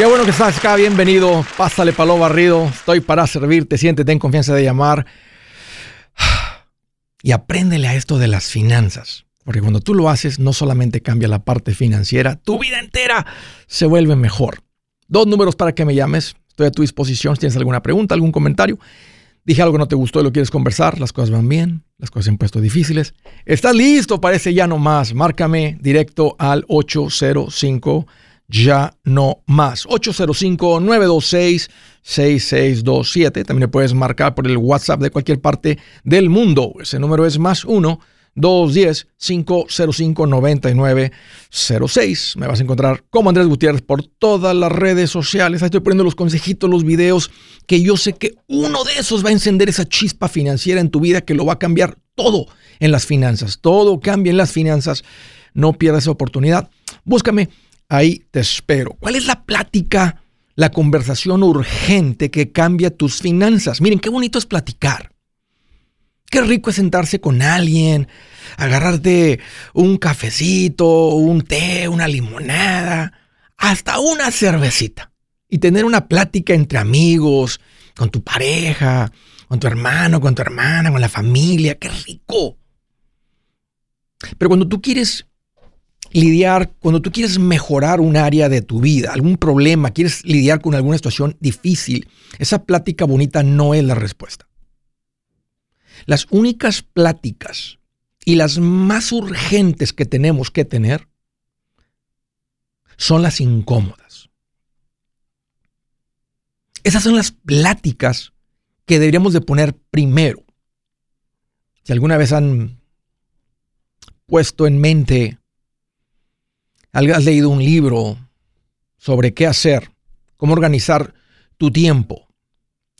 Qué bueno que estás acá, bienvenido. Pásale palo barrido. Estoy para servirte. Siéntete en confianza de llamar. Y apréndele a esto de las finanzas. Porque cuando tú lo haces, no solamente cambia la parte financiera, tu vida entera se vuelve mejor. Dos números para que me llames. Estoy a tu disposición si tienes alguna pregunta, algún comentario. Dije algo que no te gustó y lo quieres conversar. Las cosas van bien, las cosas se han puesto difíciles. ¿Estás listo? Parece ya no más. Márcame directo al 805 ya no más. 805-926-6627. También le puedes marcar por el WhatsApp de cualquier parte del mundo. Ese número es más 1-210-505-9906. Me vas a encontrar como Andrés Gutiérrez por todas las redes sociales. Ahí estoy poniendo los consejitos, los videos, que yo sé que uno de esos va a encender esa chispa financiera en tu vida que lo va a cambiar todo en las finanzas. Todo cambia en las finanzas. No pierdas esa oportunidad. Búscame Ahí te espero. ¿Cuál es la plática, la conversación urgente que cambia tus finanzas? Miren, qué bonito es platicar. Qué rico es sentarse con alguien, agarrarte un cafecito, un té, una limonada, hasta una cervecita y tener una plática entre amigos, con tu pareja, con tu hermano, con tu hermana, con la familia. Qué rico. Pero cuando tú quieres lidiar, cuando tú quieres mejorar un área de tu vida, algún problema, quieres lidiar con alguna situación difícil, esa plática bonita no es la respuesta. Las únicas pláticas y las más urgentes que tenemos que tener son las incómodas. Esas son las pláticas que deberíamos de poner primero. Si alguna vez han puesto en mente has leído un libro sobre qué hacer, cómo organizar tu tiempo,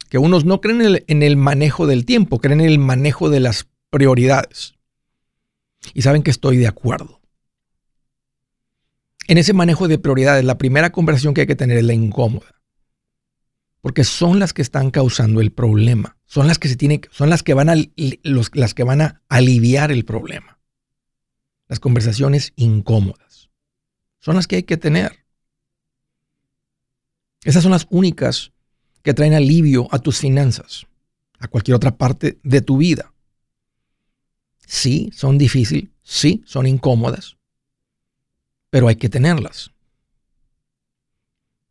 que unos no creen en el, manejo del tiempo, creen en el manejo de las prioridades. Y saben que estoy de acuerdo. En ese manejo de prioridades, la primera conversación que hay que tener es la incómoda. Porque son las que están causando el problema. Son las que se son las que van a, las que van a aliviar el problema. Las conversaciones incómodas son las que hay que tener. Esas son las únicas que traen alivio a tus finanzas, a cualquier otra parte de tu vida. Sí, son difíciles, sí, son incómodas, pero hay que tenerlas.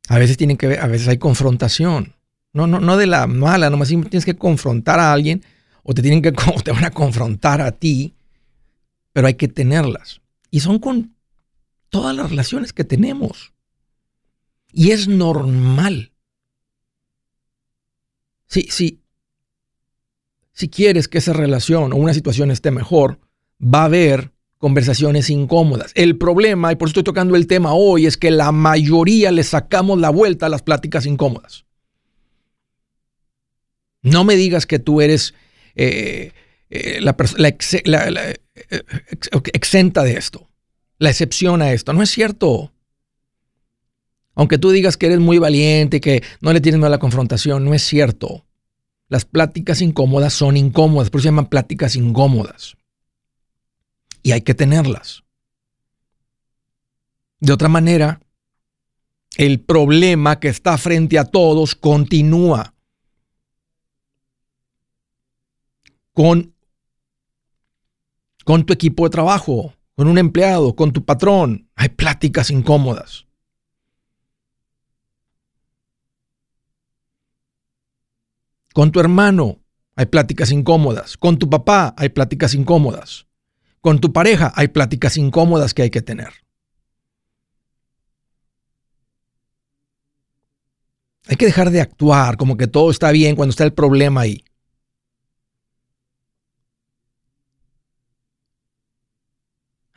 A veces tienen que a veces hay confrontación. No, no, no de la mala, nomás tienes que confrontar a alguien o te tienen que te van a confrontar a ti, pero hay que tenerlas. Y son con todas las relaciones que tenemos. Y es normal. Si, si, si quieres que esa relación o una situación esté mejor, va a haber conversaciones incómodas. El problema, y por eso estoy tocando el tema hoy, es que la mayoría le sacamos la vuelta a las pláticas incómodas. No me digas que tú eres eh, eh, la, la, eh, exenta de esto la excepción a esto. No es cierto. Aunque tú digas que eres muy valiente, que no le tienes miedo a la confrontación, no es cierto. Las pláticas incómodas son incómodas, por eso se llaman pláticas incómodas. Y hay que tenerlas. De otra manera, el problema que está frente a todos continúa. Con, con tu equipo de trabajo, con un empleado, con tu patrón. Hay pláticas incómodas. Con tu hermano hay pláticas incómodas. Con tu papá hay pláticas incómodas. Con tu pareja hay pláticas incómodas que hay que tener. Hay que dejar de actuar como que todo está bien cuando está el problema ahí.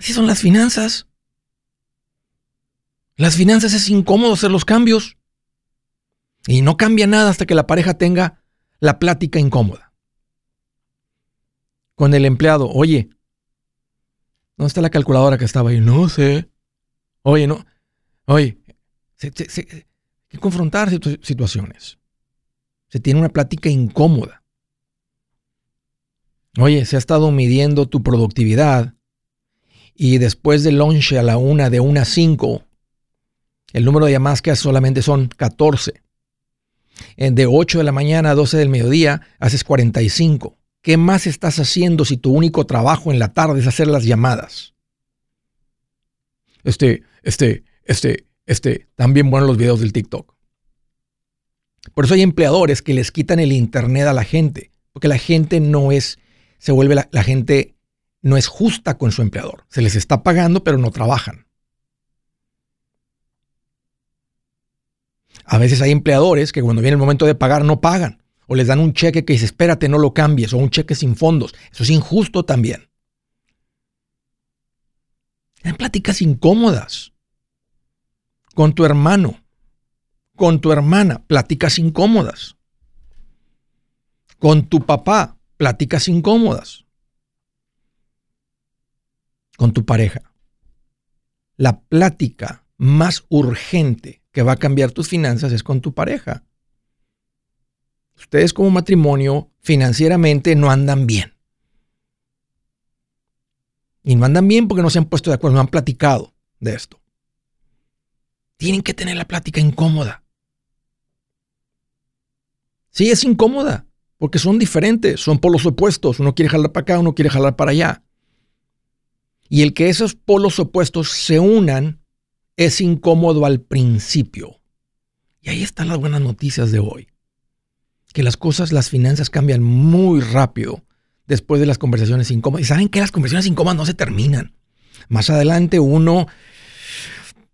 Así son las finanzas. Las finanzas es incómodo hacer los cambios. Y no cambia nada hasta que la pareja tenga la plática incómoda. Con el empleado, oye, ¿dónde está la calculadora que estaba ahí? No sé. Oye, no. Oye, hay que confrontar situaciones. Se tiene una plática incómoda. Oye, se ha estado midiendo tu productividad y después del lunch a la una, de una a cinco, El número de llamadas que solamente son 14. De 8 de la mañana a 12 del mediodía haces 45. ¿Qué más estás haciendo si tu único trabajo en la tarde es hacer las llamadas? Este, este, este, este, también buenos los videos del TikTok. Por eso hay empleadores que les quitan el internet a la gente, porque la gente no es, se vuelve la gente no es justa con su empleador. Se les está pagando, pero no trabajan. A veces hay empleadores que cuando viene el momento de pagar no pagan. O les dan un cheque que dice, espérate, no lo cambies. O un cheque sin fondos. Eso es injusto también. En pláticas incómodas. Con tu hermano. Con tu hermana. Pláticas incómodas. Con tu papá. Pláticas incómodas. Con tu pareja. La plática más urgente que va a cambiar tus finanzas es con tu pareja. Ustedes como matrimonio financieramente no andan bien. Y no andan bien porque no se han puesto de acuerdo, no han platicado de esto. Tienen que tener la plática incómoda. Sí, es incómoda, porque son diferentes, son polos opuestos. Uno quiere jalar para acá, uno quiere jalar para allá. Y el que esos polos opuestos se unan es incómodo al principio. Y ahí están las buenas noticias de hoy. Que las cosas, las finanzas cambian muy rápido después de las conversaciones incómodas. Y saben que las conversaciones incómodas no se terminan. Más adelante uno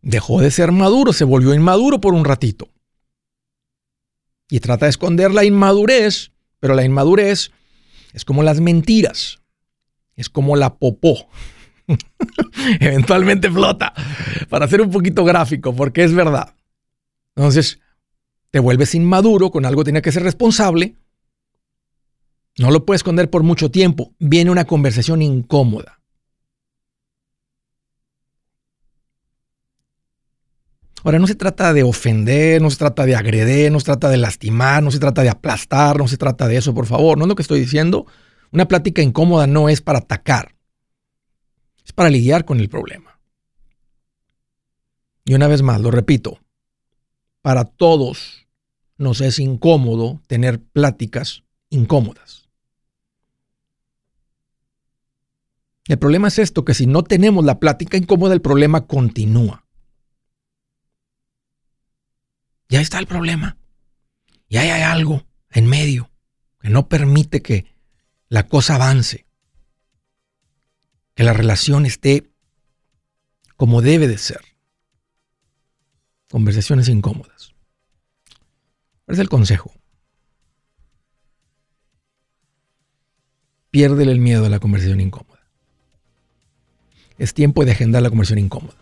dejó de ser maduro, se volvió inmaduro por un ratito. Y trata de esconder la inmadurez, pero la inmadurez es como las mentiras, es como la popó. Eventualmente flota. Para ser un poquito gráfico, porque es verdad. Entonces, te vuelves inmaduro, con algo tiene que ser responsable. No lo puedes esconder por mucho tiempo. Viene una conversación incómoda. Ahora, no se trata de ofender, no se trata de agredir, no se trata de lastimar, no se trata de aplastar, no se trata de eso, por favor. No es lo que estoy diciendo. Una plática incómoda no es para atacar es para lidiar con el problema. Y una vez más, lo repito, para todos nos es incómodo tener pláticas incómodas. El problema es esto, que si no tenemos la plática incómoda, el problema continúa. Ya está el problema. Y ahí hay algo en medio que no permite que la cosa avance que la relación esté como debe de ser. Conversaciones incómodas. ¿Cuál es el consejo? Piérdele el miedo a la conversación incómoda. Es tiempo de agendar la conversación incómoda.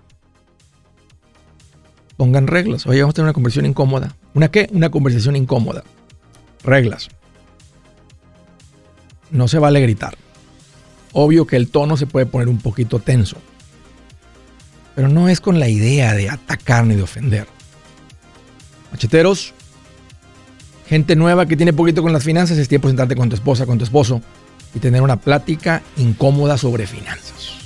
Pongan reglas. Oye, vamos a tener una conversación incómoda. ¿Una qué? Una conversación incómoda. Reglas. No se vale gritar. Obvio que el tono se puede poner un poquito tenso. Pero no es con la idea de atacar ni de ofender. Macheteros, gente nueva que tiene poquito con las finanzas, es tiempo de sentarte con tu esposa, con tu esposo y tener una plática incómoda sobre finanzas.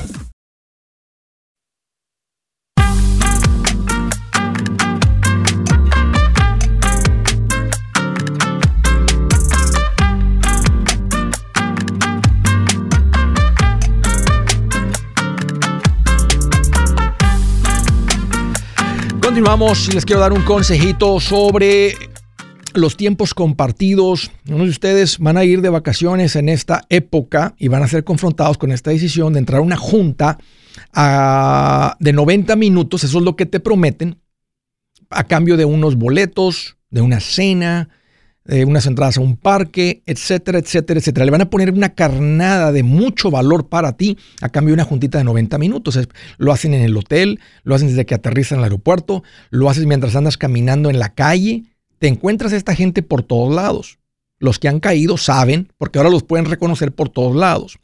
Continuamos y les quiero dar un consejito sobre los tiempos compartidos. Unos de ustedes van a ir de vacaciones en esta época y van a ser confrontados con esta decisión de entrar a una junta ah, de 90 minutos, eso es lo que te prometen, a cambio de unos boletos, de una cena, de unas entradas a un parque, etcétera, etcétera, etcétera. Le van a poner una carnada de mucho valor para ti a cambio de una juntita de 90 minutos. lo hacen en el hotel, lo hacen desde que aterrizan al aeropuerto, lo haces mientras andas caminando en la calle. Te encuentras a esta gente por todos lados. Los que han caído saben, porque ahora los pueden reconocer por todos lados.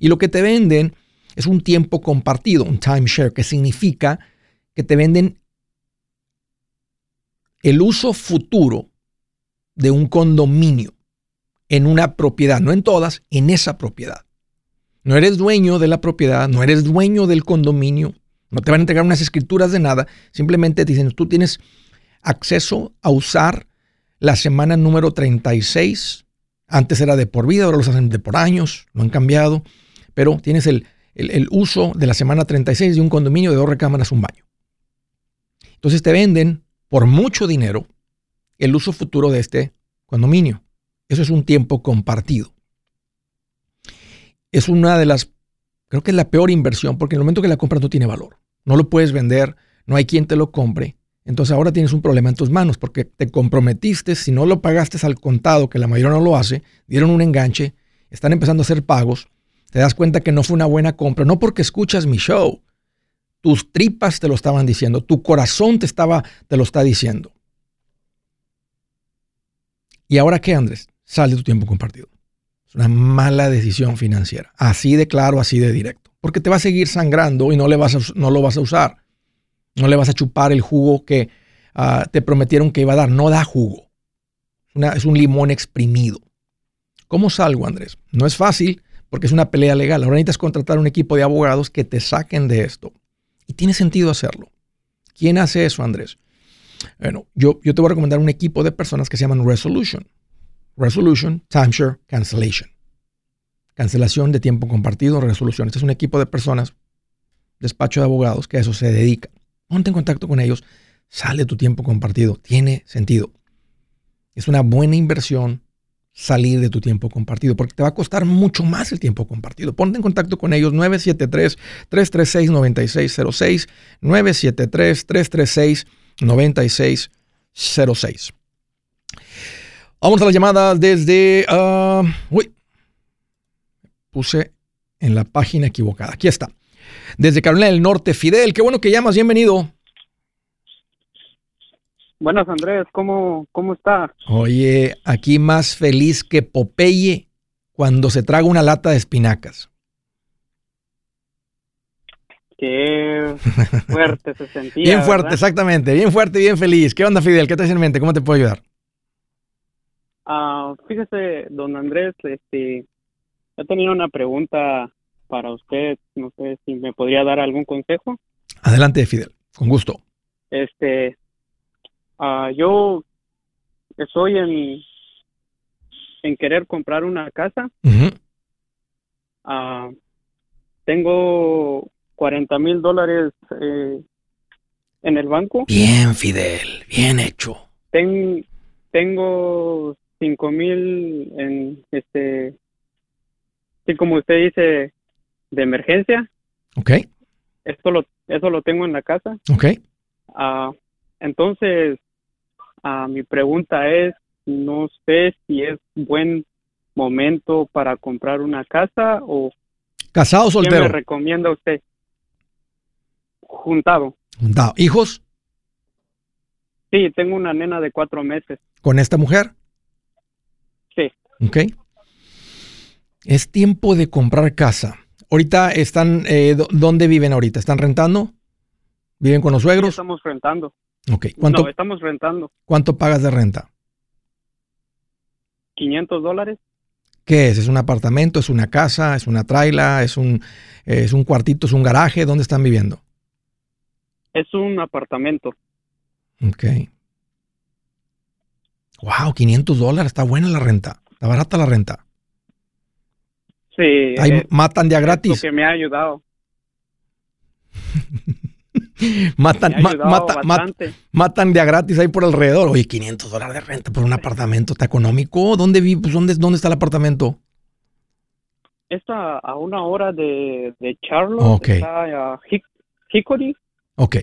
Y lo que te venden es un tiempo compartido, un timeshare, que significa que te venden el uso futuro de un condominio en una propiedad, no en todas, en esa propiedad. No eres dueño de la propiedad, no eres dueño del condominio, no te van a entregar unas escrituras de nada, simplemente te dicen, tú tienes acceso a usar la semana número 36, antes era de por vida, ahora los hacen de por años, no han cambiado, pero tienes el, el uso de la semana 36 de un condominio de dos recámaras, un baño. Entonces te venden por mucho dinero el uso futuro de este condominio. Eso es un tiempo compartido. Es una de las, creo que es la peor inversión, porque en el momento que la compras no tiene valor. No lo puedes vender, no hay quien te lo compre. Entonces ahora tienes un problema en tus manos porque te comprometiste, si no lo pagaste al contado, que la mayoría no lo hace, dieron un enganche, están empezando a hacer pagos, te das cuenta que no fue una buena compra, no porque escuchas mi show, tus tripas te lo estaban diciendo, tu corazón te estaba te lo está diciendo. ¿Y ahora qué, Andrés? Sale tu tiempo compartido. Es una mala decisión financiera. Así de claro, así de directo. Porque te va a seguir sangrando y no, le vas no lo vas a usar. No le vas a chupar el jugo que ah, te prometieron que iba a dar. No da jugo. es un limón exprimido. ¿Cómo salgo, Andrés? No es fácil porque es una pelea legal. Ahora necesitas contratar un equipo de abogados que te saquen de esto. Y tiene sentido hacerlo. ¿Quién hace eso, Andrés? Bueno, yo, yo te voy a recomendar un equipo de personas que se llaman Resolution. Resolution, Timeshare, Cancellation. Cancelación de tiempo compartido, resolución. Este es un equipo de personas, despacho de abogados, que a eso se dedica. Ponte en contacto con ellos, sale tu tiempo compartido. Tiene sentido. Es una buena inversión salir de tu tiempo compartido, porque te va a costar mucho más el tiempo compartido. Ponte en contacto con ellos 973-336-9606, 973-336-9606. 9606. Vamos a la llamada desde... Uh, uy, puse en la página equivocada. Aquí está. Desde Carolina del Norte, Fidel, qué bueno que llamas, bienvenido. Buenas, Andrés, ¿cómo, cómo está? Oye, aquí más feliz que Popeye cuando se traga una lata de espinacas. Qué fuerte se sentía. bien fuerte, exactamente. Bien fuerte, bien feliz. ¿Qué onda, Fidel? ¿Qué te hace en mente? ¿Cómo te puedo ayudar? Ah, fíjese, don Andrés, este, yo tenía una pregunta para usted. No sé si me podría dar algún consejo. Adelante, Fidel. Con gusto. Este, uh, yo estoy en, en querer comprar una casa. Uh tengo 40 mil dólares eh, en el banco. Bien, Fidel, bien hecho. Ten- tengo cinco mil en este, sí, como usted dice, de emergencia. ¿Ok? Esto lo, eso lo tengo en la casa. ¿Ok? Ah, entonces, ah, mi pregunta es, no sé si es buen momento para comprar una casa o ¿Casado o qué me soltero? recomienda usted. Juntado. Juntado. ¿Hijos Sí, tengo una nena de cuatro meses. con esta mujer? Sí. ¿Ok? Es tiempo de comprar casa. Ahorita están, eh, ¿dónde viven ahorita? ¿Están rentando? ¿Viven con los Sí, suegros? estamos rentando. Ok. ¿Cuánto, No, estamos rentando. ¿Cuánto pagas de renta? 500 dólares. ¿Qué es? ¿Es un apartamento? ¿Es una casa? ¿Es una traila? ¿Es un, es un cuartito? ¿Es un garaje? ¿Dónde están viviendo? Es un apartamento. Ok. Wow, 500 dólares. Está buena la renta. Está barata la renta. Sí, Ahí matan de a es lo gratis. que me ha ayudado. Matan, Me ha ma- ayudado mata- mat- bastante. matan de a gratis ahí por alrededor. Oye, 500 dólares de renta por un apartamento. ¿Está económico? ¿Dónde vive? Pues, ¿dónde, ¿Dónde está el apartamento? Está a una hora de, de Charlotte. Está a Hick- Hickory. Ok.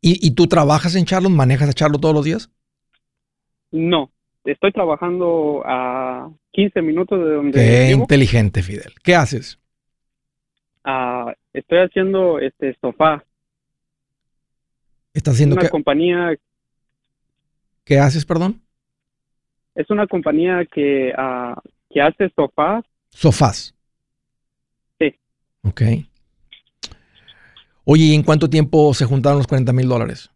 ¿Y, y tú trabajas en Charlotte? ¿Manejas a Charlotte todos los días? No, estoy trabajando a 15 minutos de donde Qué vivo. inteligente, Fidel. ¿Qué haces? Ah, estoy haciendo este sofá. ¿Estás haciendo una qué? compañía, ¿Qué haces, perdón? es una compañía que, ah, que hace sofás. Sofás. Sí. Ok. Oye, ¿y en cuánto tiempo se juntaron los 40 mil dólares?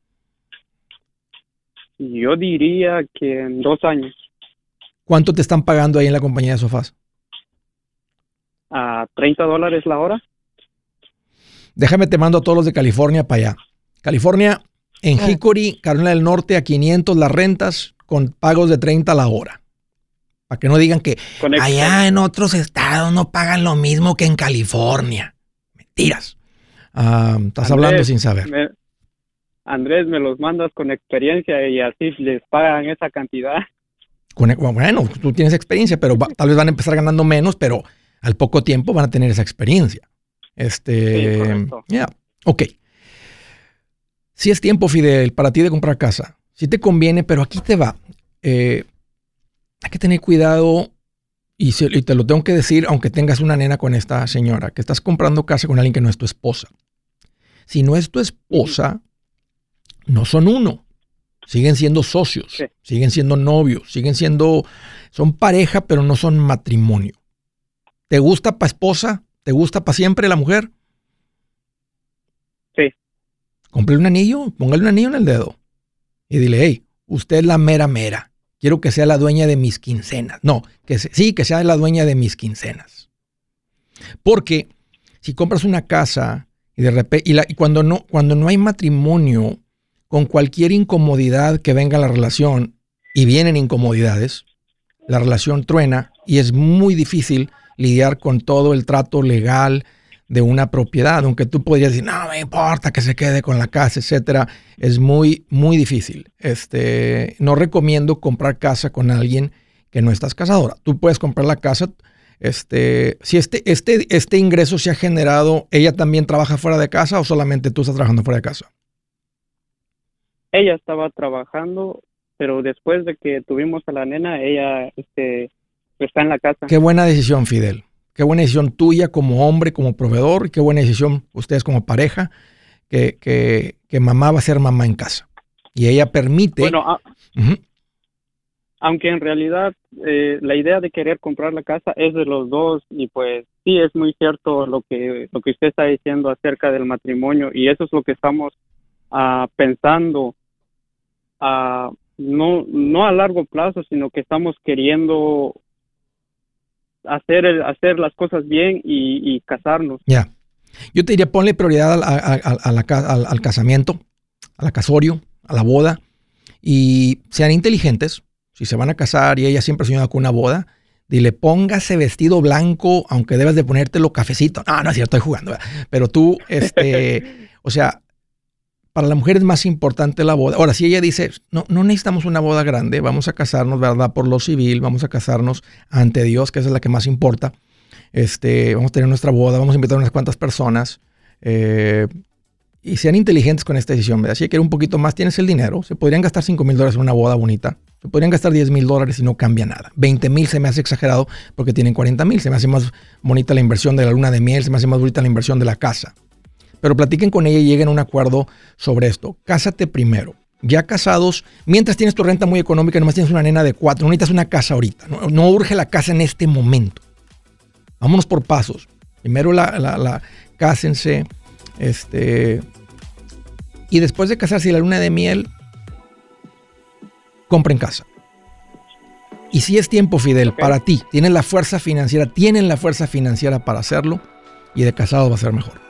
Yo diría que en dos años, ¿Cuánto te están pagando ahí en la compañía de sofás? a 30 dólares la hora. Déjame te mando a todos los de California para allá. California, en Ah. Hickory, Carolina del Norte, a 500 las rentas con pagos de 30 la hora. Para que no digan que allá en otros estados no pagan lo mismo que en California. Mentiras. Ah, estás Andrés, hablando sin saber. me- Andrés, me los mandas con experiencia y así les pagan esa cantidad. Con- bueno, tú tienes experiencia, pero va- tal vez van a empezar ganando menos, pero al poco tiempo van a tener esa experiencia. Este, Sí, correcto. ya, ok. Si es tiempo, Fidel, para ti de comprar casa. Si te conviene, pero aquí te va. Eh, hay que tener cuidado y, te lo tengo que decir, aunque tengas una nena con esta señora, que estás comprando casa con alguien que no es tu esposa. Si no es tu esposa, no son uno. Siguen siendo socios, Sí. siguen siendo novios, siguen siendo, son pareja, pero no son matrimonio. ¿Te gusta para esposa? ¿Te gusta para siempre la mujer? Sí. Cómprale un anillo, póngale un anillo en el dedo y dile, hey, usted es la mera mera. Quiero que sea la dueña de mis quincenas. No, que se- sí, que sea la dueña de mis quincenas. Porque si compras una casa y de repente, y, cuando, no, cuando no hay matrimonio, con cualquier incomodidad que venga a la relación, y vienen incomodidades, la relación truena y es muy difícil lidiar con todo el trato legal de una propiedad, aunque tú podrías decir, no me importa que se quede con la casa, etcétera, es muy, muy difícil. Este, no recomiendo comprar casa con alguien que no estás casado. Ahora, tú puedes comprar la casa, este, si este, este, este ingreso se ha generado, ¿ella también trabaja fuera de casa o solamente tú estás trabajando fuera de casa? Ella estaba trabajando, pero después de que tuvimos a la nena, ella este, está en la casa. Qué buena decisión, Fidel. Qué buena decisión tuya como hombre, como proveedor, y qué buena decisión ustedes como pareja, que, que, que mamá va a ser mamá en casa. Y ella permite... Bueno, a- aunque en realidad eh, la idea de querer comprar la casa es de los dos y pues sí es muy cierto lo que lo que usted está diciendo acerca del matrimonio y eso es lo que estamos ah, pensando ah, no no a largo plazo sino que estamos queriendo hacer el- hacer las cosas bien y, y casarnos Ya. Yo te diría, ponle prioridad al, a- a- a la ca- al- al casamiento, a la casorio, a la boda, y sean inteligentes. Si se van a casar y ella siempre ha soñado con una boda, dile, póngase vestido blanco, aunque debes de ponértelo cafecito. No, no es cierto, estoy jugando. ¿verdad? Pero tú, este, o sea, para la mujer es más importante la boda. Ahora, si ella dice, no, no necesitamos una boda grande, vamos a casarnos, ¿verdad? Por lo civil, vamos a casarnos ante Dios, que esa es la que más importa. Este, vamos a tener nuestra boda, vamos a invitar a unas cuantas personas. Eh, y sean inteligentes con esta decisión, ¿verdad? Si quiere un poquito más, tienes el dinero. Se podrían gastar 5 mil dólares en una boda bonita. Se podrían gastar 10 mil dólares y no cambia nada. 20 mil se me hace exagerado porque tienen 40 mil. Se me hace más bonita la inversión de la luna de miel, se me hace más bonita la inversión de la casa. Pero platiquen con ella y lleguen a un acuerdo sobre esto. Cásate primero. Ya casados, mientras tienes tu renta muy económica, nomás tienes una nena de cuatro, no necesitas una casa ahorita. No, urge la casa en este momento. Vámonos por pasos. Primero la, la, cásense. Este, y después de casarse y la luna de miel, compren casa. Y si es tiempo, Fidel, para ti, tienen la fuerza financiera, tienen la fuerza financiera para hacerlo y de casado va a ser mejor.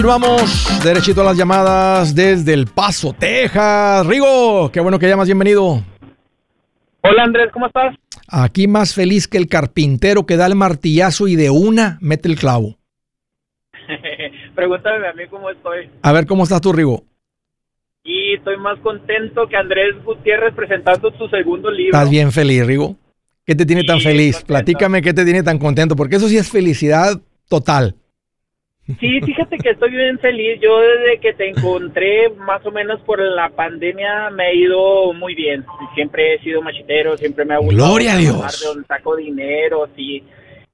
Continuamos derechito a las llamadas desde El Paso, Texas. Rigo, qué bueno que llamas, bienvenido. Hola Andrés, ¿cómo estás? Aquí más feliz que el carpintero que da el martillazo y de una mete el clavo. Pregúntame a mí cómo estoy. A ver, ¿cómo estás tú, Rigo? Y estoy más contento que Andrés Gutiérrez presentando su segundo libro. Estás bien feliz, Rigo. ¿Qué te tiene tan feliz? Platícame qué te tiene tan contento, porque eso sí es felicidad total. Sí, fíjate que estoy bien feliz. Yo desde que te encontré, más o menos por la pandemia, me he ido muy bien. Siempre he sido machitero, siempre me ha gustado. Gloria a Dios. De donde saco dinero, sí.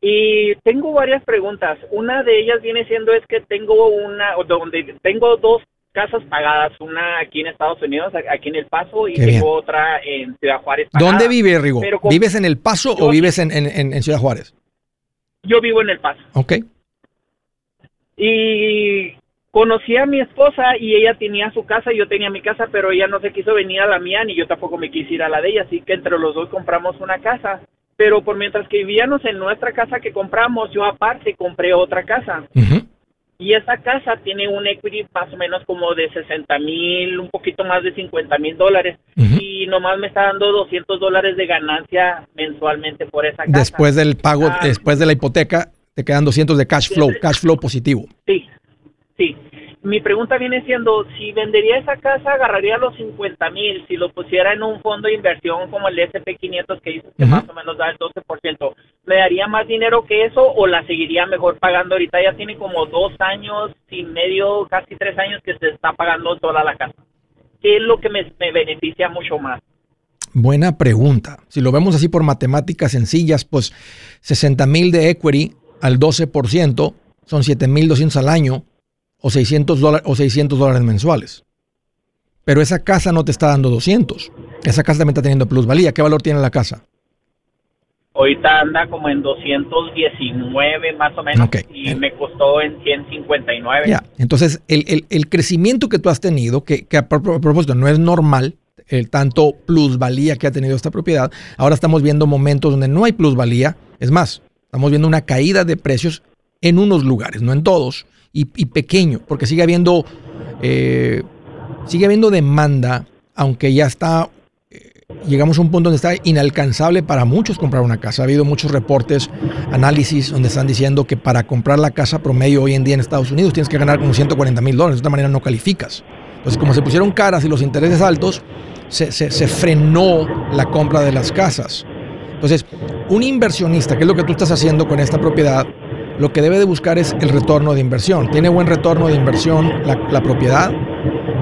Y tengo varias preguntas. Una de ellas viene siendo es que tengo una, donde tengo dos casas pagadas, una aquí en Estados Unidos, aquí en El Paso, y tengo otra en Ciudad Juárez. ¿Dónde vive, Rigo? ¿Vives en El Paso o vives en, en, en Ciudad Juárez? Yo vivo en El Paso. Ok. Y conocí a mi esposa y ella tenía su casa y yo tenía mi casa, pero ella no se quiso venir a la mía ni yo tampoco me quise ir a la de ella, así que entre los dos compramos una casa. Pero por mientras que vivíamos en nuestra casa que compramos, yo aparte compré otra casa. Y esa casa tiene un equity más o menos como de 60 mil, un poquito más de 50 mil dólares. Y nomás me está dando 200 dólares de ganancia mensualmente por esa casa. Después del pago, ah. después de la hipoteca, te quedan 200 de cash flow, cash flow positivo. Sí, sí. Mi pregunta viene siendo, si vendería esa casa, agarraría los 50 mil, si lo pusiera en un fondo de inversión como el SP500 que dice que más o menos da el 12%, ¿me daría más dinero que eso o la seguiría mejor pagando? Ahorita ya tiene como dos años y medio, casi tres años que se está pagando toda la casa. ¿Qué es lo que me, me beneficia mucho más? Buena pregunta. Si lo vemos así por matemáticas sencillas, pues 60 mil de equity al 12% son 7.200 al año o 600, dólares, o 600 dólares mensuales. Pero esa casa no te está dando 200. Esa casa también está teniendo plusvalía. ¿Qué valor tiene la casa? Ahorita anda como en 219 más o menos y me costó en 159. Ya, entonces el, crecimiento que tú has tenido, que, a propósito no es normal, el tanto plusvalía que ha tenido esta propiedad, ahora estamos viendo momentos donde no hay plusvalía. Es más, Estamos viendo una caída de precios en unos lugares, no en todos, y, pequeño, porque sigue habiendo, eh, sigue habiendo demanda, aunque ya está, eh, llegamos a un punto donde está inalcanzable para muchos comprar una casa. Ha habido muchos reportes, análisis, donde están diciendo que para comprar la casa promedio hoy en día en Estados Unidos tienes que ganar como 140 mil dólares. De esta manera no calificas. Entonces, como se pusieron caras y los intereses altos, se, se frenó la compra de las casas. Entonces, un inversionista, que es lo que tú estás haciendo con esta propiedad, lo que debe de buscar es el retorno de inversión. ¿Tiene buen retorno de inversión la, propiedad?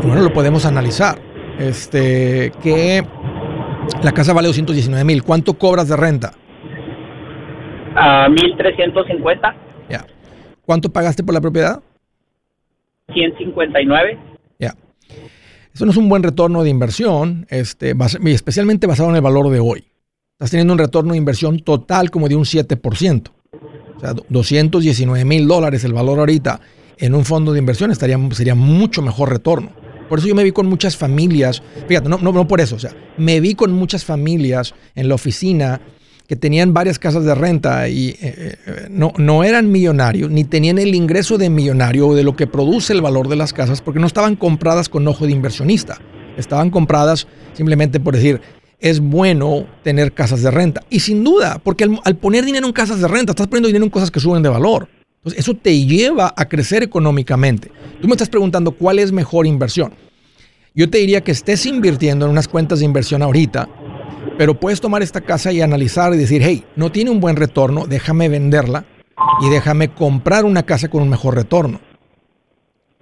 bueno, lo podemos analizar. Este, que la casa vale 219 mil. ¿Cuánto cobras de renta? A 1350. Ya. ¿Cuánto pagaste por la propiedad? 159. Ya. Eso no es un buen retorno de inversión, este, especialmente basado en el valor de hoy. Estás teniendo un retorno de inversión total como de un 7%. O sea, 219 mil dólares el valor ahorita en un fondo de inversión estaría, sería mucho mejor retorno. Por eso yo me vi con muchas familias, fíjate, no, no, por eso, o sea, me vi con muchas familias en la oficina que tenían varias casas de renta y eh, eh, no, no eran millonarios, ni tenían el ingreso de millonario o de lo que produce el valor de las casas, porque no estaban compradas con ojo de inversionista. Estaban compradas simplemente por decir, es bueno tener casas de renta. Y sin duda, porque al, poner dinero en casas de renta, estás poniendo dinero en cosas que suben de valor. Entonces, eso te lleva a crecer económicamente. Tú me estás preguntando cuál es mejor inversión. Yo te diría que estés invirtiendo en unas cuentas de inversión ahorita, pero puedes tomar esta casa y analizar y decir, hey, no tiene un buen retorno, déjame venderla y déjame comprar una casa con un mejor retorno.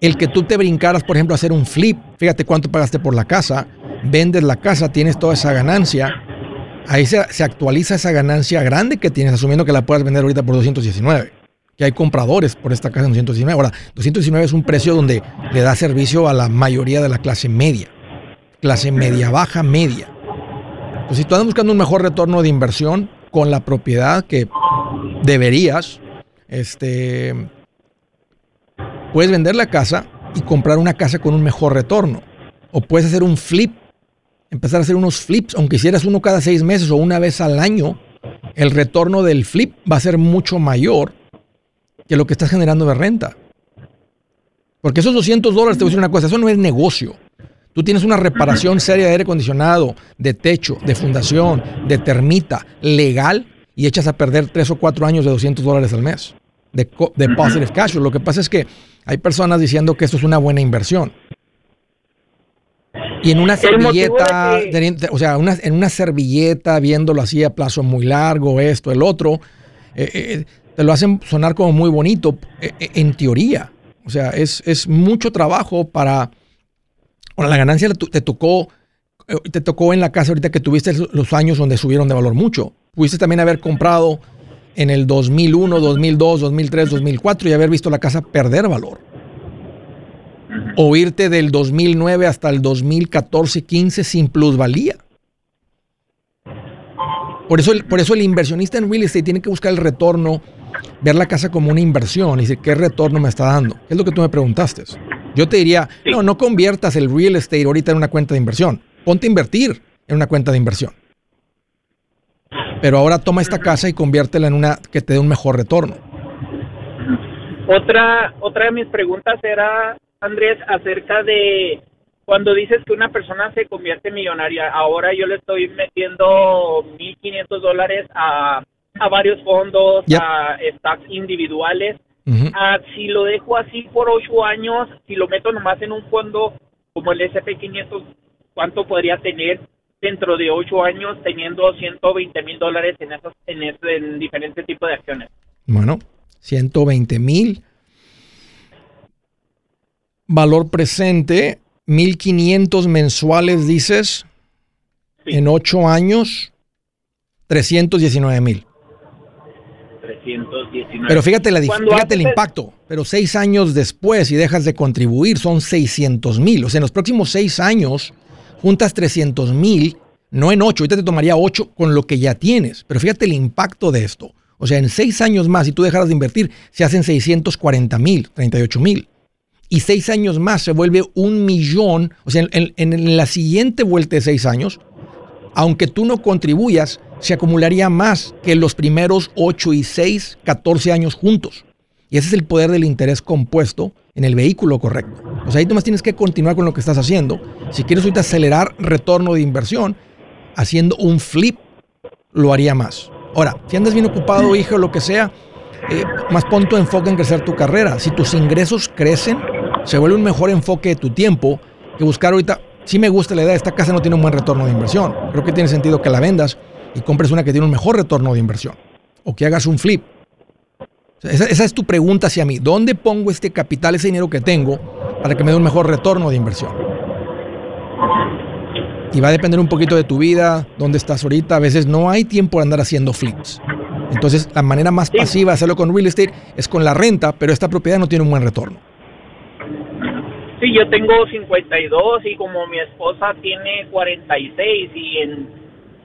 El que tú te brincaras, por ejemplo, a hacer un flip, fíjate cuánto pagaste por la casa, vendes la casa, tienes toda esa ganancia, ahí se, actualiza esa ganancia grande que tienes, asumiendo que la puedas vender ahorita por 219. Que hay compradores por esta casa en 219. Ahora, 219 es un precio donde le da servicio a la mayoría de la clase media. Clase media baja, media. Entonces, si tú andas buscando un mejor retorno de inversión con la propiedad que deberías, este, puedes vender la casa y comprar una casa con un mejor retorno. O puedes hacer un flip empezar a hacer unos flips, aunque hicieras uno cada seis meses o una vez al año, el retorno del flip va a ser mucho mayor que lo que estás generando de renta. Porque esos 200 dólares, te voy a decir una cosa, eso no es negocio. Tú tienes una reparación seria de aire acondicionado, de techo, de fundación, de termita, legal, y echas a perder tres o cuatro años de 200 dólares al mes de, de positive cash. Lo que pasa es que hay personas diciendo que esto es una buena inversión. Y en una servilleta, o sea, en una servilleta, viéndolo así a plazo muy largo, esto, el otro, eh, eh, te lo hacen sonar como muy bonito, eh, en teoría. O sea, es, es mucho trabajo para... Ahora, la ganancia te tocó, te tocó en la casa ahorita que tuviste los años donde subieron de valor mucho. Pudiste también haber comprado en el 2001, 2002, 2003, 2004 y haber visto la casa perder valor o irte del 2009 hasta el 2014-15 sin plusvalía. Por eso, el, por eso el inversionista en real estate tiene que buscar el retorno, ver la casa como una inversión y decir, ¿qué retorno me está dando? es lo que tú me preguntaste? Yo te diría, no, no conviertas el real estate ahorita en una cuenta de inversión. Ponte a invertir en una cuenta de inversión. Pero ahora toma esta casa y conviértela en una que te dé un mejor retorno. Otra, otra de mis preguntas era Andrés, acerca de cuando dices que una persona se convierte en millonaria. Ahora yo le estoy metiendo 1.500 dólares a, a varios fondos, a stocks individuales. Ah, si lo dejo así por ocho años, si lo meto nomás en un fondo como el SP500, ¿cuánto podría tener dentro de ocho años teniendo 120 mil dólares en, esos, en, en diferentes tipos de acciones? Bueno, 120 mil valor presente, 1500 mensuales, dices, en 8 años, 319 mil. 319. Pero fíjate, la, fíjate el impacto. Pero 6 años después, y dejas de contribuir, son 600 mil. O sea, en los próximos 6 años, juntas 300 mil, no en 8. Ahorita te tomaría 8 con lo que ya tienes. Pero fíjate el impacto de esto. O sea, en 6 años más, si tú dejaras de invertir, se hacen 640 mil, 38 mil y seis años más se vuelve un millón, o sea, en, la siguiente vuelta de seis años, aunque tú no contribuyas, se acumularía más que los primeros ocho y seis, 14 años juntos. Y ese es el poder del interés compuesto en el vehículo correcto. O sea, ahí nomás tienes que continuar con lo que estás haciendo. Si quieres ahorita acelerar retorno de inversión, haciendo un flip, lo haría más. Ahora, si andas bien ocupado, hijo, lo que sea, eh, más pon tu enfoque en crecer tu carrera. Si tus ingresos crecen, se vuelve un mejor enfoque de tu tiempo que buscar ahorita. Si me gusta la idea, esta casa no tiene un buen retorno de inversión. Creo que tiene sentido que la vendas y compres una que tiene un mejor retorno de inversión. O que hagas un flip. Esa, esa, es tu pregunta hacia mí. ¿Dónde pongo este capital, ese dinero que tengo, para que me dé un mejor retorno de inversión? Y va a depender un poquito de tu vida, dónde estás ahorita. A veces no hay tiempo de andar haciendo flips. Entonces, la manera más sí. pasiva de hacerlo con real estate es con la renta, pero esta propiedad no tiene un buen retorno. Sí, yo tengo 52 y como mi esposa tiene 46 y en,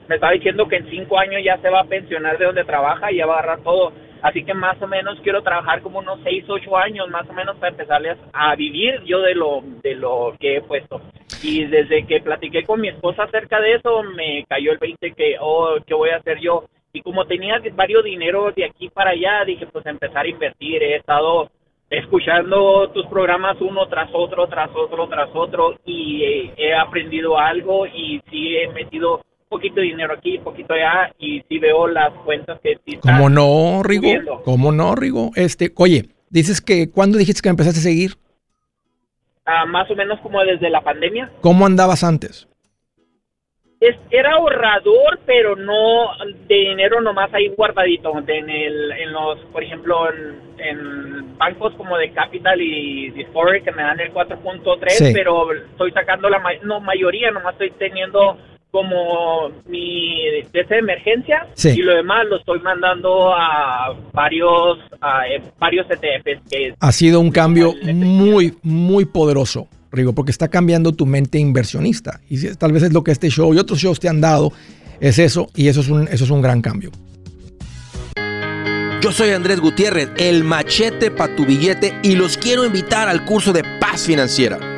me está diciendo que en 5 años ya se va a pensionar de donde trabaja y ya va a agarrar todo. Así que más o menos quiero trabajar como unos 6, 8 años más o menos para empezarles a vivir yo de lo, de lo que he puesto. Y desde que platiqué con mi esposa acerca de eso, me cayó el 20 que, oh, ¿qué voy a hacer yo? Y como tenía varios dinero de aquí para allá, dije, pues empezar a invertir. He estado escuchando tus programas uno tras otro, tras otro, tras otro, y he, aprendido algo y sí he metido poquito de dinero aquí, poquito allá, y sí veo las cuentas que sí ¿Cómo no, Rigo? Subiendo. ¿Cómo no, Rigo? Este, oye, dices que, ¿cuándo dijiste que empezaste a seguir? Uh, más o menos como desde la pandemia. ¿Cómo andabas antes? Es, era ahorrador, pero no de dinero nomás ahí guardadito. En, el, en los, por ejemplo, en, en bancos como de Capital y Discovery que me dan el 4.3, sí. pero estoy sacando la no, mayoría, nomás estoy teniendo como mi de esa emergencia sí. y lo demás lo estoy mandando a varios a, eh, varios ETFs que ha sido un cambio muy muy poderoso Rigo porque está cambiando tu mente inversionista y tal vez es lo que este show y otros shows te han dado es eso y eso es un eso es un gran cambio yo soy Andrés Gutiérrez, el machete para tu billete y los quiero invitar al curso de paz financiera.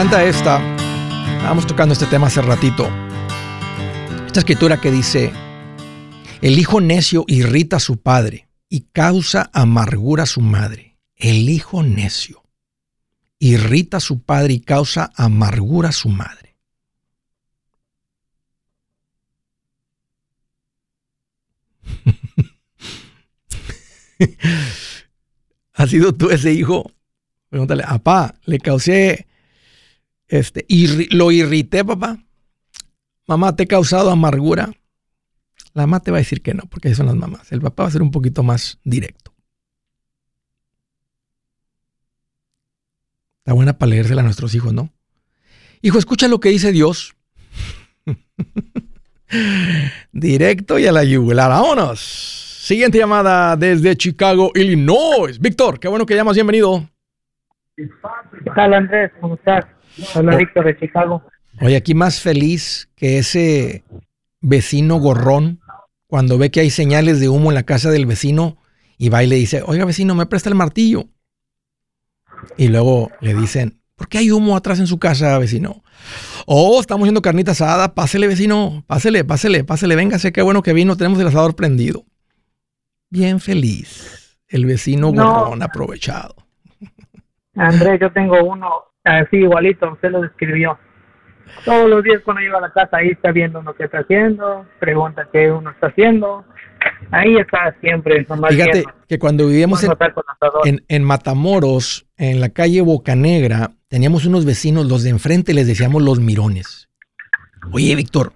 Encanta esta. Estábamos tocando este tema hace ratito. Esta escritura que dice, el hijo necio irrita a su padre y causa amargura a su madre. El hijo necio irrita a su padre y causa amargura a su madre. ¿Has sido tú ese hijo? Pregúntale, papá, le causé este, y lo irrité, papá. Mamá, ¿te he causado amargura? La mamá te va a decir que no, porque son las mamás. El papá va a ser un poquito más directo. Está buena para leérsela a nuestros hijos, ¿no? Hijo, escucha lo que dice Dios. Directo y a la yugular. Vámonos. Siguiente llamada desde Chicago, Illinois. Víctor, qué bueno que llamas. Bienvenido. ¿Qué tal, Andrés? ¿Cómo estás? Hola, Víctor de Chicago. Oye, aquí más feliz que ese vecino gorrón cuando ve que hay señales de humo en la casa del vecino y va y le dice, oiga vecino, me presta el martillo. Y luego le dicen, ¿por qué hay humo atrás en su casa, vecino? Oh, estamos haciendo carnita asada, pásele vecino, pásele, pásele, pásele, véngase, qué bueno que vino, tenemos el asador prendido. Bien feliz, el vecino no. gorrón aprovechado. Andrés, yo tengo uno así igualito, usted lo describió. todos los días cuando llega a la casa ahí está viendo lo que está haciendo, pregunta qué uno está haciendo. Ahí está siempre. Fíjate que cuando vivíamos en, en, Matamoros, en la calle Bocanegra, teníamos unos vecinos, los de enfrente les decíamos los mirones. Oye, Víctor,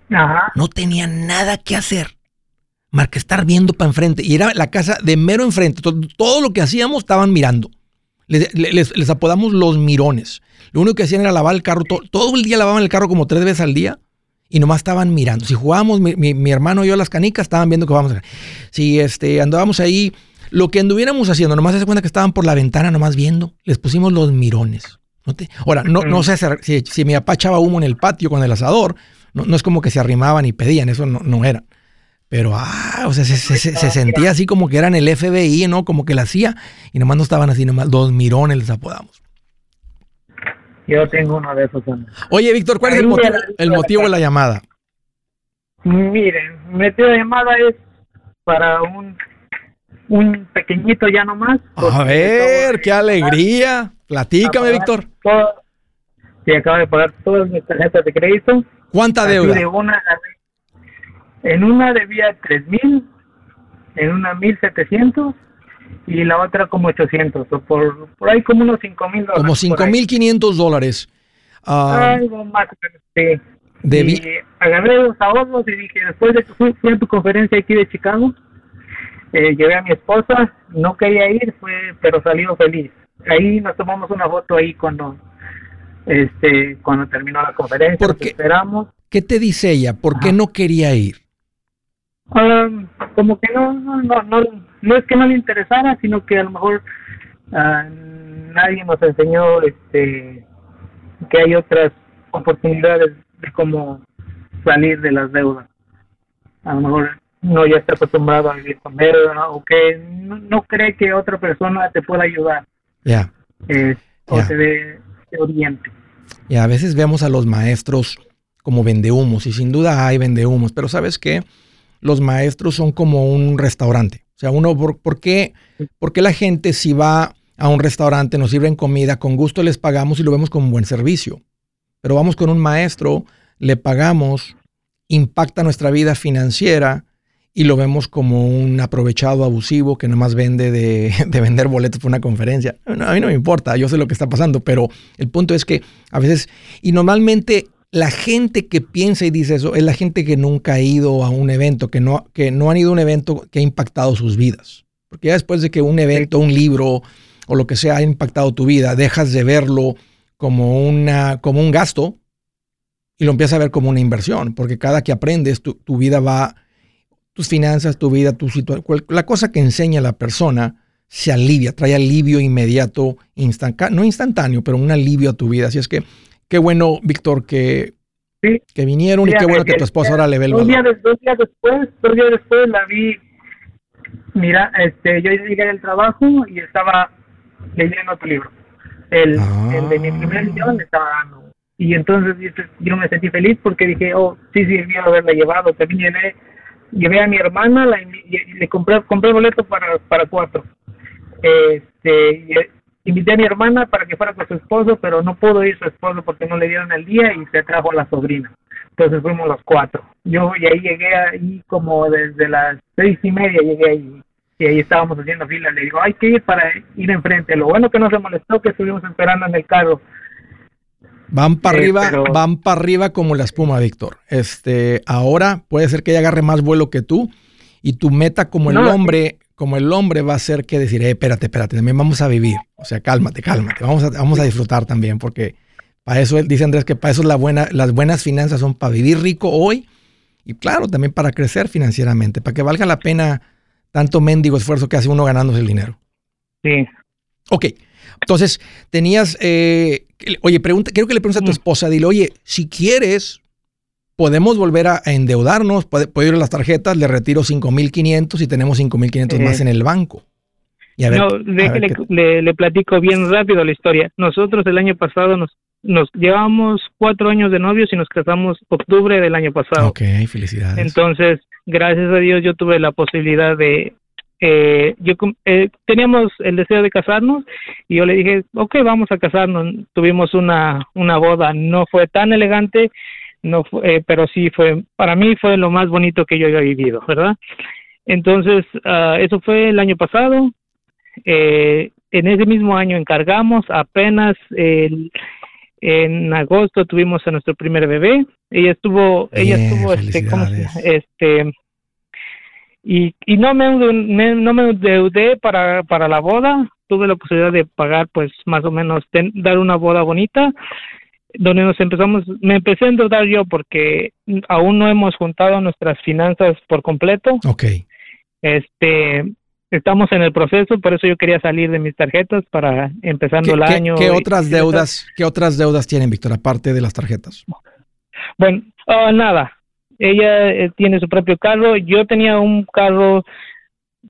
no tenían nada que hacer más que estar viendo para enfrente. Y era la casa de mero enfrente. Todo, lo que hacíamos estaban mirando. Les, apodamos los mirones. Lo único que hacían era lavar el carro. Todo, el día lavaban el carro como tres veces al día y nomás estaban mirando. Si jugábamos, mi, hermano y yo las canicas, estaban viendo que vamos a hacer. Si este, andábamos ahí, lo que anduviéramos haciendo, nomás se cuenta que estaban por la ventana, nomás viendo. Les pusimos los mirones. Ahora, no, no sé si, si, mi papá echaba humo en el patio con el asador, no, es como que se arrimaban y pedían, eso no, no era. Pero, ah, o sea, se, se, sentía así como que eran el FBI, ¿no? Como que la hacía y nomás no estaban así, nomás dos mirones les apodamos. Yo tengo uno de esos. Oye, Víctor, ¿cuál es el motivo, el motivo de la llamada? Miren, mi de llamada es para un, un pequeñito ya nomás. A ver, qué alegría. Platícame, Víctor. sí, acabo de pagar todas mis tarjetas de crédito. ¿Cuánta deuda? En una debía tres mil, en una mil setecientos y la otra como 800, o por, por ahí como unos cinco mil dólares. Como cinco mil quinientos dólares. Ah, Algo más, sí. Y agarré los ahorros y dije, después de que fui, a tu conferencia aquí de Chicago, eh, llevé a mi esposa, no quería ir, fue, pero salió feliz. Ahí nos tomamos una foto ahí cuando este cuando terminó la conferencia, ¿Por esperamos. ¿Qué te dice ella? ¿Por qué no quería ir? Um, como que no, no, no, no, es que no le interesara, sino que a lo mejor uh, nadie nos enseñó este que hay otras oportunidades de cómo salir de las deudas. A lo mejor no ya está acostumbrado a vivir con deuda o que no, cree que otra persona te pueda ayudar. Ya. Eh, o te oriente. Y a veces vemos a los maestros como vendehumos, y sin duda hay vendehumos, pero ¿sabes qué? Los maestros son como un restaurante. O sea, uno, ¿por, qué, ¿por qué la gente si va a un restaurante, nos sirven comida, con gusto les pagamos y lo vemos como un buen servicio? Pero vamos con un maestro, le pagamos, impacta nuestra vida financiera, y lo vemos como un aprovechado abusivo que nomás vende de, vender boletos para una conferencia. a mí no me importa, yo sé lo que está pasando, pero el punto es que a veces, y normalmente la gente que piensa y dice eso es la gente que nunca ha ido a un evento, que no, que no han ido a un evento que ha impactado sus vidas. Porque ya después de que un evento, un libro o lo que sea ha impactado tu vida, dejas de verlo como, una, como un gasto y lo empiezas a ver como una inversión, porque cada que aprendes tu, tu vida va tus finanzas, tu vida, tu situación, la cosa que enseña la persona se alivia, trae alivio inmediato, no instantáneo, pero un alivio a tu vida. Así es que qué bueno, Víctor, que, que vinieron y qué bueno que tu esposa ahora le ve el dos días, después, dos días después la vi, mira, este, yo llegué del trabajo y estaba leyendo tu libro. El, el de mi ah. primer guion estaba dando. Y entonces yo me sentí feliz porque dije, oh, sí sirvió haberla llevado. También llevé a mi hermana, la, y le compré, compré boleto para, para cuatro. Este, invité a mi hermana para que fuera con su esposo, pero no pudo ir su esposo porque no le dieron el día y se trajo a la sobrina. Entonces fuimos los cuatro. Yo y ahí llegué ahí como desde las seis y media llegué ahí y ahí estábamos haciendo fila. Le digo, hay que ir para ir enfrente. Lo bueno que no se molestó que estuvimos esperando en el carro Van para arriba, van para arriba como la espuma, Víctor. Este, ahora puede ser que ella agarre más vuelo que tú y tu meta como el hombre, como el hombre va a ser que decir, eh, espérate, espérate, también vamos a vivir. O sea, cálmate, cálmate. Vamos a, vamos a disfrutar también porque para eso dice Andrés que para eso la buena, las buenas finanzas son para vivir rico hoy y claro, también para crecer financieramente, para que valga la pena tanto mendigo esfuerzo que hace uno ganándose el dinero. Sí. Ok. Entonces, tenías, eh, oye, pregunta, quiero que le preguntes a tu mm. esposa, dile, oye, si quieres, podemos volver a, endeudarnos, puedo, ir a las tarjetas, le retiro 5.500 y tenemos 5.500 más en el banco. Y a ver, no, le, le, platico bien rápido la historia. Nosotros el año pasado nos, nos llevamos cuatro años de novios y nos casamos octubre del año pasado. Ok, felicidades. Entonces, gracias a Dios yo tuve la posibilidad de eh, yo eh, teníamos el deseo de casarnos y yo le dije, ok, vamos a casarnos. Tuvimos una, una boda, no fue tan elegante, no fue, eh, pero sí fue, para mí fue lo más bonito que yo había vivido, ¿verdad? Entonces, uh, eso fue el año pasado. Eh, en ese mismo año encargamos, apenas el, en agosto tuvimos a nuestro primer bebé. Ella estuvo, ella estuvo, este, ¿cómo se, este, y, y no me, no me endeudé para, para la boda. Tuve la posibilidad de pagar, pues, más o menos, dar una boda bonita donde nos empezamos, me empecé a endeudar yo porque aún no hemos juntado nuestras finanzas por completo. Ok. Este, estamos en el proceso, por eso yo quería salir de mis tarjetas para empezando el año. ¿Qué otras deudas, qué otras deudas tienen, Víctor, aparte de las tarjetas? Bueno, ah, nada. Ella eh, tiene su propio carro. Yo tenía un carro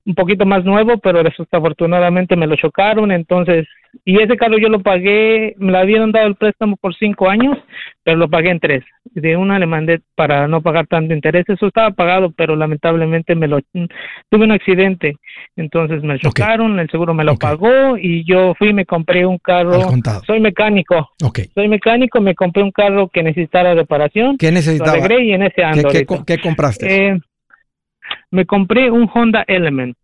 un poquito más nuevo, pero desafortunadamente me lo chocaron, entonces, y ese carro yo lo pagué, me lo habían dado el préstamo por cinco años, pero lo pagué en tres. De una le mandé para no pagar tanto interés, eso estaba pagado, pero lamentablemente me lo, tuve un accidente, entonces me chocaron, el seguro me lo pagó y yo fui y me compré un carro, soy mecánico, soy mecánico, me compré un carro que necesitara reparación, ¿qué necesitaba? y en ese ¿Qué, qué, compraste? Eh, me compré un Honda Element.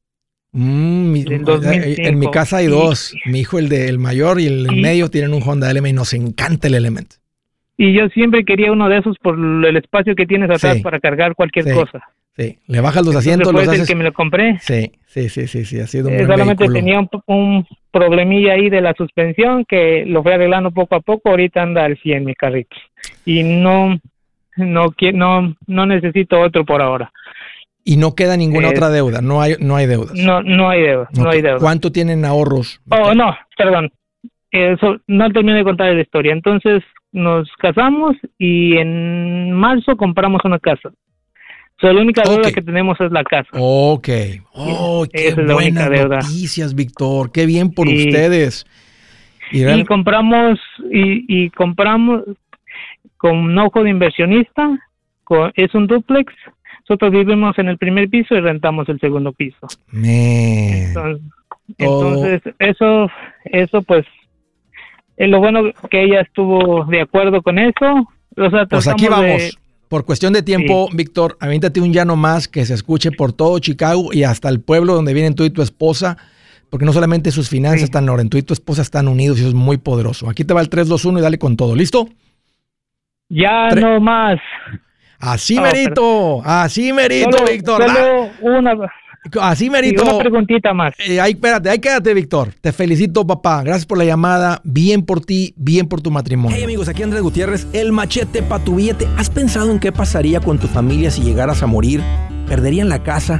Mm, eh, en mi casa hay dos. Mi hijo, el del mayor y el medio, tienen un Honda Element y nos encanta el Element. Y yo siempre quería uno de esos por el espacio que tienes atrás para cargar cualquier cosa. Sí, le bajas los asientos. Los haces... el que me lo compré. Sí, sí, sí, sí, sí, ha sido un eh, Solamente tenía un, un, problemilla ahí de la suspensión que lo fui arreglando poco a poco. Ahorita anda al 100 mi carrito. Y no, no, no, no necesito otro por ahora. Y no queda ninguna otra deuda, no hay, no hay deudas. No, no hay deuda, no hay deuda. ¿Cuánto tienen ahorros? Oh, no, perdón. Eso, no terminé de contar la historia. Entonces nos casamos y en marzo compramos una casa. So, la única deuda que tenemos es la casa. Ok. Oh, qué buenas noticias, Víctor. Qué bien por ustedes. Y, compramos y, y compramos con un ojo de inversionista. es un duplex nosotros vivimos en el primer piso y rentamos el segundo piso. Entonces, eso, eso pues, es lo bueno que ella estuvo de acuerdo con eso. pues aquí vamos. Por cuestión de tiempo, Víctor, avíntate un llano más que se escuche por todo Chicago y hasta el pueblo donde vienen tú y tu esposa, porque no solamente sus finanzas están en orden, tú y tu esposa están unidos y eso es muy poderoso. Aquí te va el 321 y dale con todo. ¿Listo? Ya no más. Así merito, así merito, Víctor. Solo una, Así merito. una preguntita más. Eh, ahí, espérate, ahí quédate, Víctor. Te felicito, papá. Gracias por la llamada. Bien por ti, bien por tu matrimonio. Hey, amigos, aquí Andrés Gutiérrez, el machete para tu billete. ¿Has pensado en qué pasaría con tu familia si llegaras a morir? ¿Perderían la casa?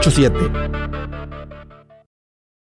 887